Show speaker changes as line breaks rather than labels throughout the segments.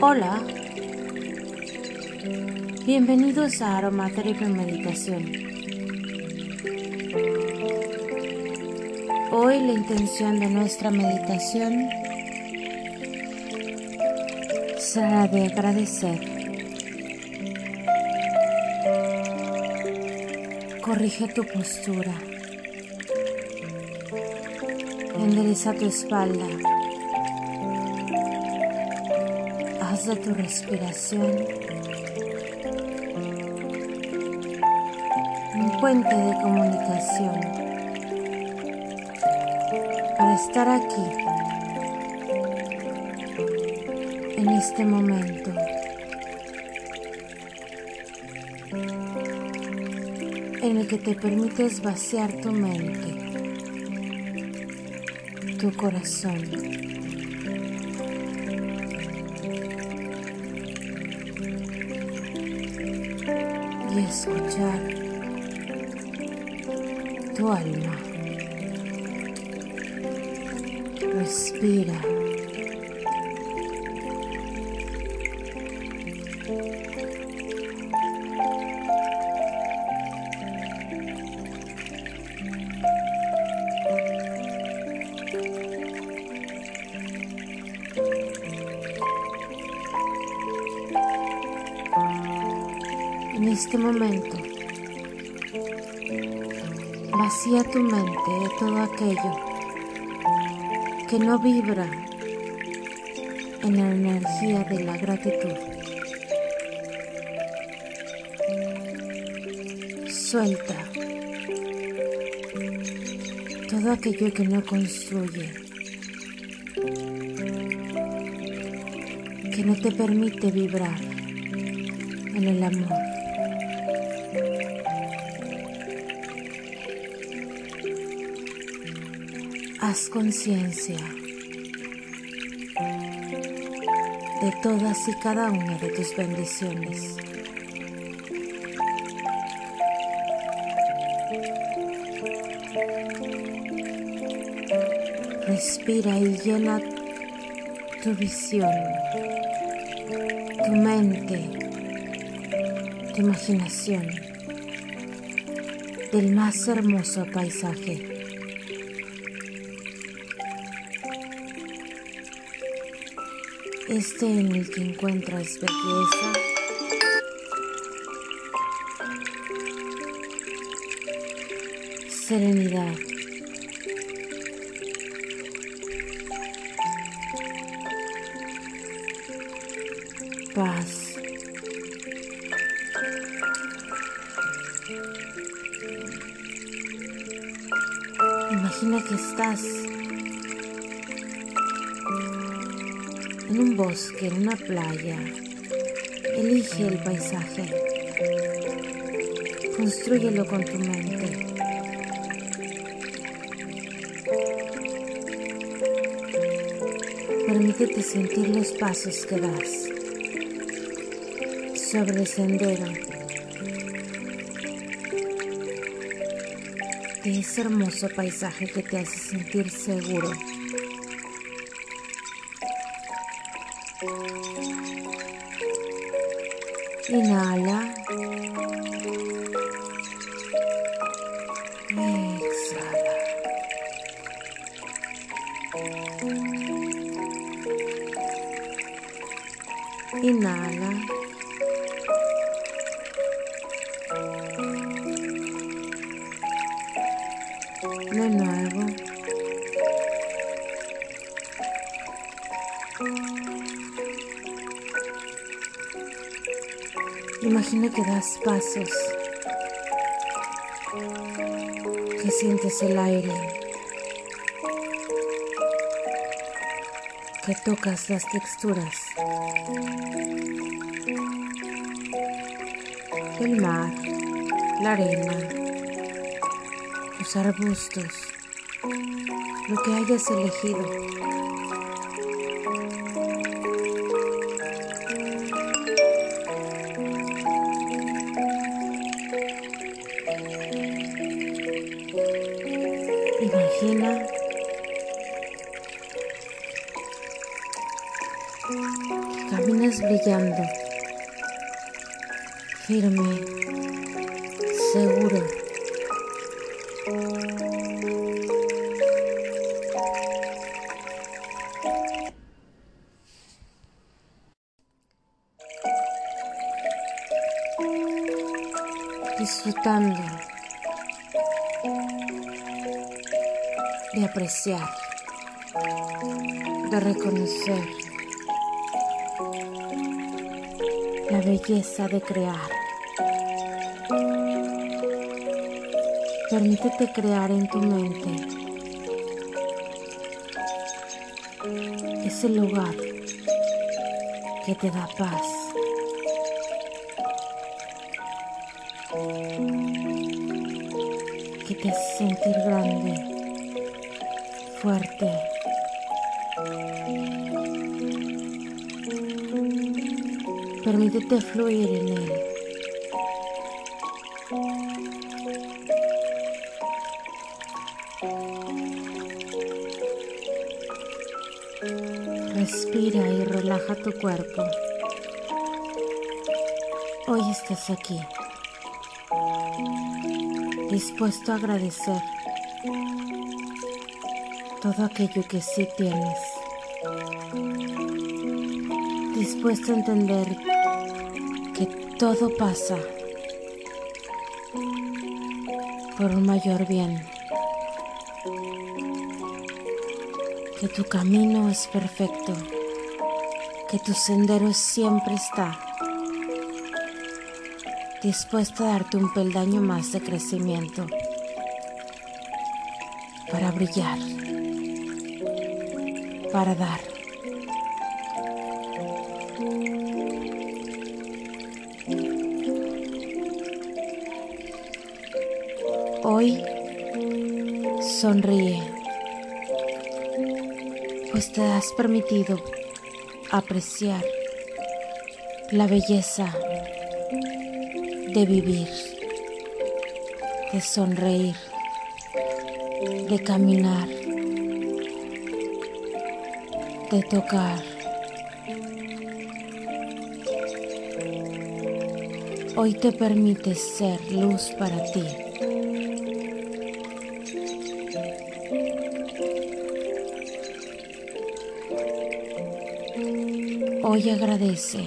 Hola, bienvenidos a Aromaterapia Meditación. Hoy la intención de nuestra meditación será de agradecer. Corrige tu postura. Endereza tu espalda. De tu respiración un puente de comunicación para estar aquí en este momento. en el que te permites vaciar tu mente, tu corazón. Y escuchar tu alma. Respira. Este momento, vacía tu mente de todo aquello que no vibra en la energía de la gratitud. Suelta todo aquello que no construye, que no te permite vibrar en el amor. Haz conciencia de todas y cada una de tus bendiciones. Respira y llena tu visión, tu mente, tu imaginación del más hermoso paisaje. Este en el que encuentras belleza, serenidad, paz. Imagina que estás en un bosque, en una playa. Elige el paisaje. Construyelo con tu mente. Permítete sentir los pasos que das sobre el sendero de ese hermoso paisaje que te hace sentir seguro. Inhala. Exhala. Inhala. De nuevo. Imagina que das pasos, que sientes el aire, que tocas las texturas del mar, la arena, los arbustos, lo que hayas elegido. Brillando, firme, seguro. disfrutando de apreciar, de reconocer la belleza de crear. Permítete crear en tu mente ese lugar que te da paz. que te hace sentir grande, fuerte. Permítete fluir en él. Respira y relaja tu cuerpo. Hoy estás aquí, dispuesto a agradecer todo aquello que sí tienes, dispuesto a entender que todo pasa por un mayor bien, que tu camino es perfecto, que tu sendero siempre está dispuesto a darte un peldaño más de crecimiento para brillar, para dar. Hoy sonríe, pues te has permitido apreciar la belleza de vivir, de sonreír, de caminar, de tocar. Hoy te permites ser luz para ti. Hoy agradece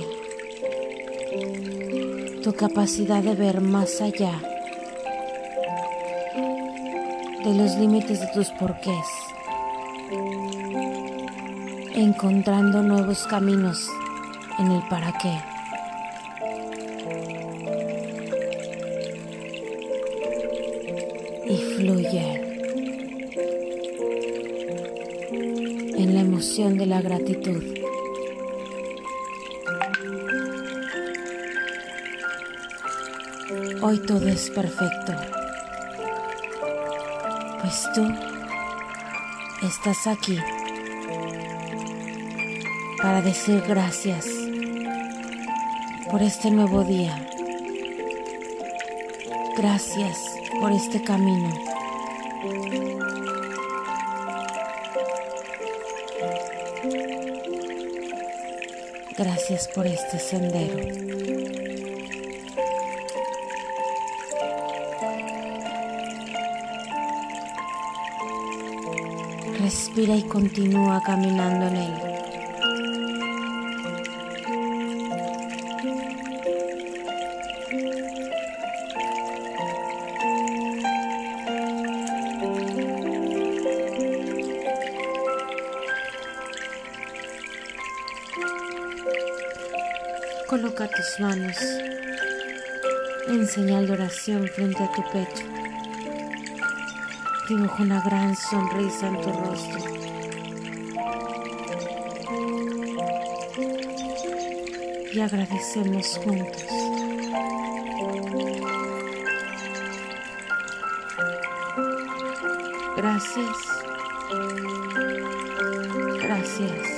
tu capacidad de ver más allá de los límites de tus porqués, encontrando nuevos caminos en el para qué. Y fluye en la emoción de la gratitud. Hoy todo es perfecto, pues tú estás aquí para decir gracias por este nuevo día. Gracias por este camino. Gracias por este sendero. Respira y continúa caminando en él. Coloca tus manos en señal de oración frente a tu pecho. Dibuja una gran sonrisa en tu rostro. Y agradecemos juntos. Gracias. Gracias.